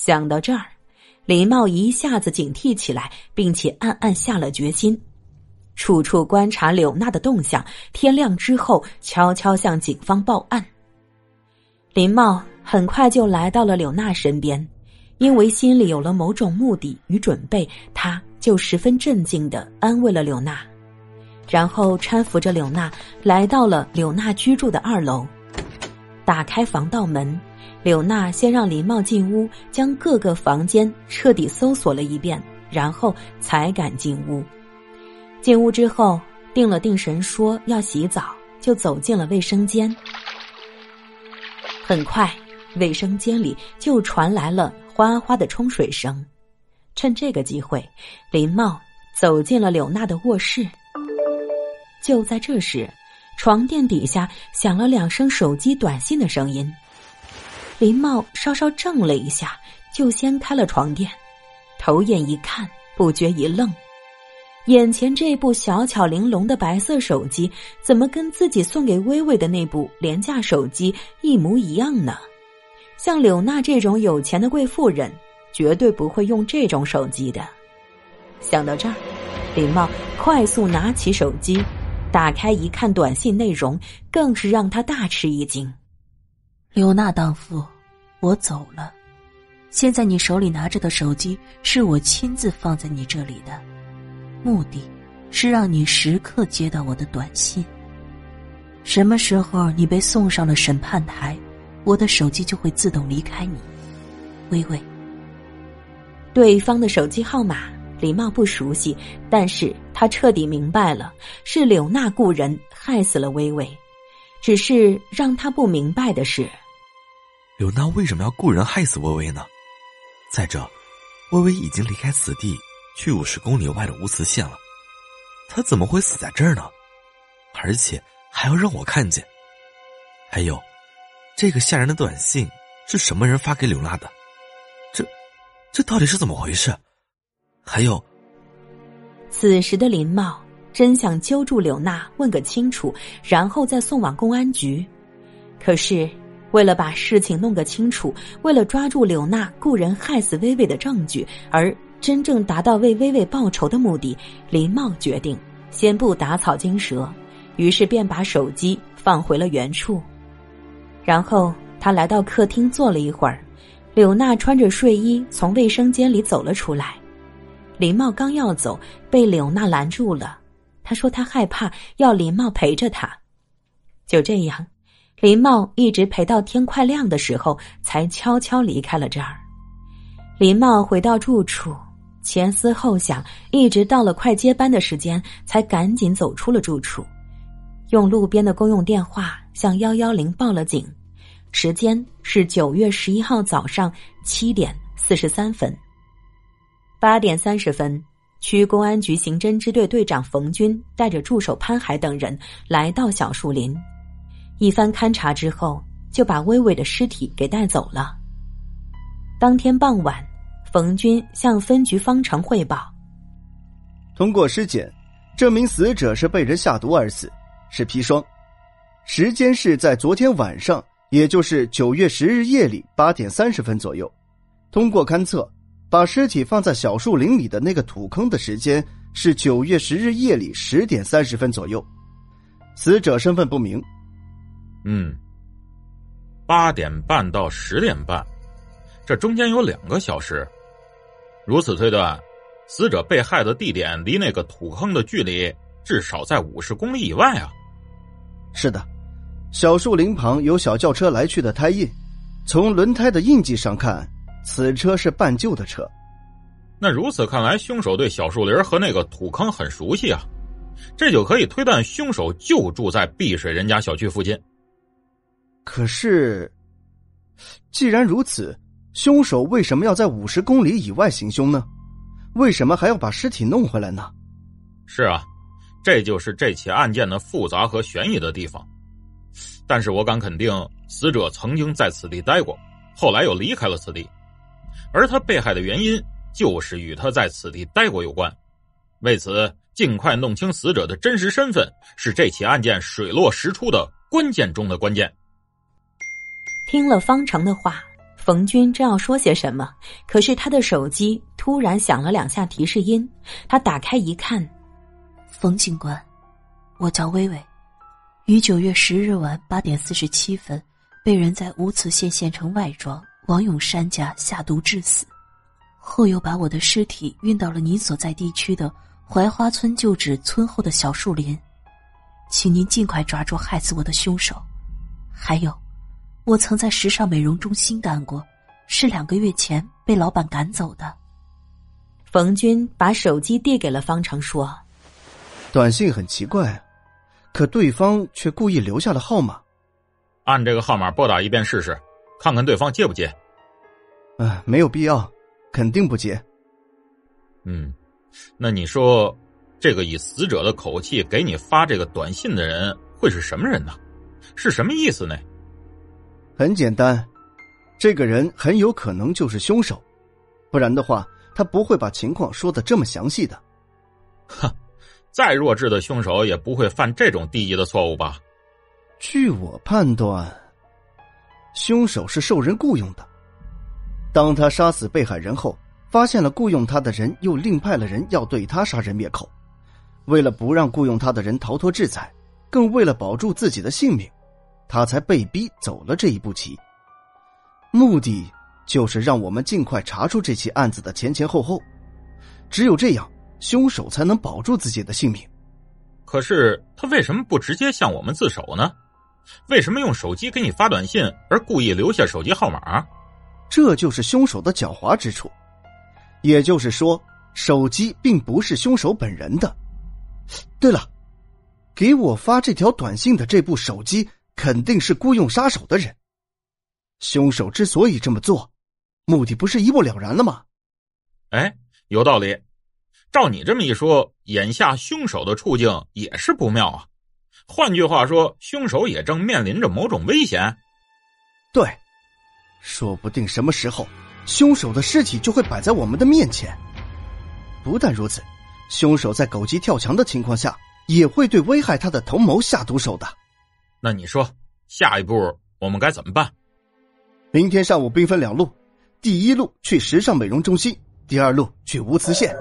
想到这儿，林茂一下子警惕起来，并且暗暗下了决心，处处观察柳娜的动向。天亮之后，悄悄向警方报案。林茂很快就来到了柳娜身边，因为心里有了某种目的与准备，他就十分镇静的安慰了柳娜，然后搀扶着柳娜来到了柳娜居住的二楼，打开防盗门。柳娜先让林茂进屋，将各个房间彻底搜索了一遍，然后才敢进屋。进屋之后，定了定神，说要洗澡，就走进了卫生间。很快，卫生间里就传来了哗哗的冲水声。趁这个机会，林茂走进了柳娜的卧室。就在这时，床垫底下响了两声手机短信的声音。林茂稍稍怔了一下，就掀开了床垫，头眼一看，不觉一愣，眼前这部小巧玲珑的白色手机，怎么跟自己送给薇薇的那部廉价手机一模一样呢？像柳娜这种有钱的贵妇人，绝对不会用这种手机的。想到这儿，林茂快速拿起手机，打开一看，短信内容更是让他大吃一惊。柳娜当夫，我走了。现在你手里拿着的手机是我亲自放在你这里的，目的是让你时刻接到我的短信。什么时候你被送上了审判台，我的手机就会自动离开你。微微，对方的手机号码李茂不熟悉，但是他彻底明白了，是柳娜雇人害死了微微。只是让他不明白的是，柳娜为什么要雇人害死微微呢？再者，微微已经离开此地，去五十公里外的无磁县了，她怎么会死在这儿呢？而且还要让我看见。还有，这个吓人的短信是什么人发给柳娜的？这，这到底是怎么回事？还有，此时的林茂。真想揪住柳娜问个清楚，然后再送往公安局。可是，为了把事情弄个清楚，为了抓住柳娜雇人害死薇薇的证据，而真正达到为薇薇报仇的目的，林茂决定先不打草惊蛇，于是便把手机放回了原处。然后他来到客厅坐了一会儿，柳娜穿着睡衣从卫生间里走了出来。林茂刚要走，被柳娜拦住了。他说：“他害怕，要林茂陪着他。”就这样，林茂一直陪到天快亮的时候，才悄悄离开了这儿。林茂回到住处，前思后想，一直到了快接班的时间，才赶紧走出了住处，用路边的公用电话向幺幺零报了警。时间是九月十一号早上七点四十三分。八点三十分。区公安局刑侦支队队长冯军带着助手潘海等人来到小树林，一番勘查之后，就把薇薇的尸体给带走了。当天傍晚，冯军向分局方程汇报：通过尸检，证明死者是被人下毒而死，是砒霜，时间是在昨天晚上，也就是九月十日夜里八点三十分左右。通过勘测。把尸体放在小树林里的那个土坑的时间是九月十日夜里十点三十分左右，死者身份不明。嗯，八点半到十点半，这中间有两个小时。如此推断，死者被害的地点离那个土坑的距离至少在五十公里以外啊。是的，小树林旁有小轿车来去的胎印，从轮胎的印记上看。此车是半旧的车，那如此看来，凶手对小树林和那个土坑很熟悉啊，这就可以推断凶手就住在碧水人家小区附近。可是，既然如此，凶手为什么要在五十公里以外行凶呢？为什么还要把尸体弄回来呢？是啊，这就是这起案件的复杂和悬疑的地方。但是我敢肯定，死者曾经在此地待过，后来又离开了此地。而他被害的原因，就是与他在此地待过有关。为此，尽快弄清死者的真实身份，是这起案件水落石出的关键中的关键。听了方程的话，冯军正要说些什么，可是他的手机突然响了两下提示音。他打开一看，冯警官，我叫薇薇，于九月十日晚八点四十七分，被人在乌茨县县城外庄王永山家下毒致死，后又把我的尸体运到了你所在地区的槐花村旧址村后的小树林，请您尽快抓住害死我的凶手。还有。我曾在时尚美容中心干过，是两个月前被老板赶走的。冯军把手机递给了方程，说：“短信很奇怪，可对方却故意留下了号码。按这个号码拨打一遍试试，看看对方接不接。”“啊，没有必要，肯定不接。”“嗯，那你说，这个以死者的口气给你发这个短信的人会是什么人呢？是什么意思呢？”很简单，这个人很有可能就是凶手，不然的话，他不会把情况说的这么详细的。哼，再弱智的凶手也不会犯这种低级的错误吧？据我判断，凶手是受人雇佣的。当他杀死被害人后，发现了雇佣他的人又另派了人要对他杀人灭口，为了不让雇佣他的人逃脱制裁，更为了保住自己的性命。他才被逼走了这一步棋，目的就是让我们尽快查出这起案子的前前后后，只有这样，凶手才能保住自己的性命。可是他为什么不直接向我们自首呢？为什么用手机给你发短信，而故意留下手机号码？这就是凶手的狡猾之处。也就是说，手机并不是凶手本人的。对了，给我发这条短信的这部手机。肯定是雇佣杀手的人。凶手之所以这么做，目的不是一目了然了吗？哎，有道理。照你这么一说，眼下凶手的处境也是不妙啊。换句话说，凶手也正面临着某种危险。对，说不定什么时候，凶手的尸体就会摆在我们的面前。不但如此，凶手在狗急跳墙的情况下，也会对危害他的同谋下毒手的。那你说，下一步我们该怎么办？明天上午兵分两路，第一路去时尚美容中心，第二路去乌慈县。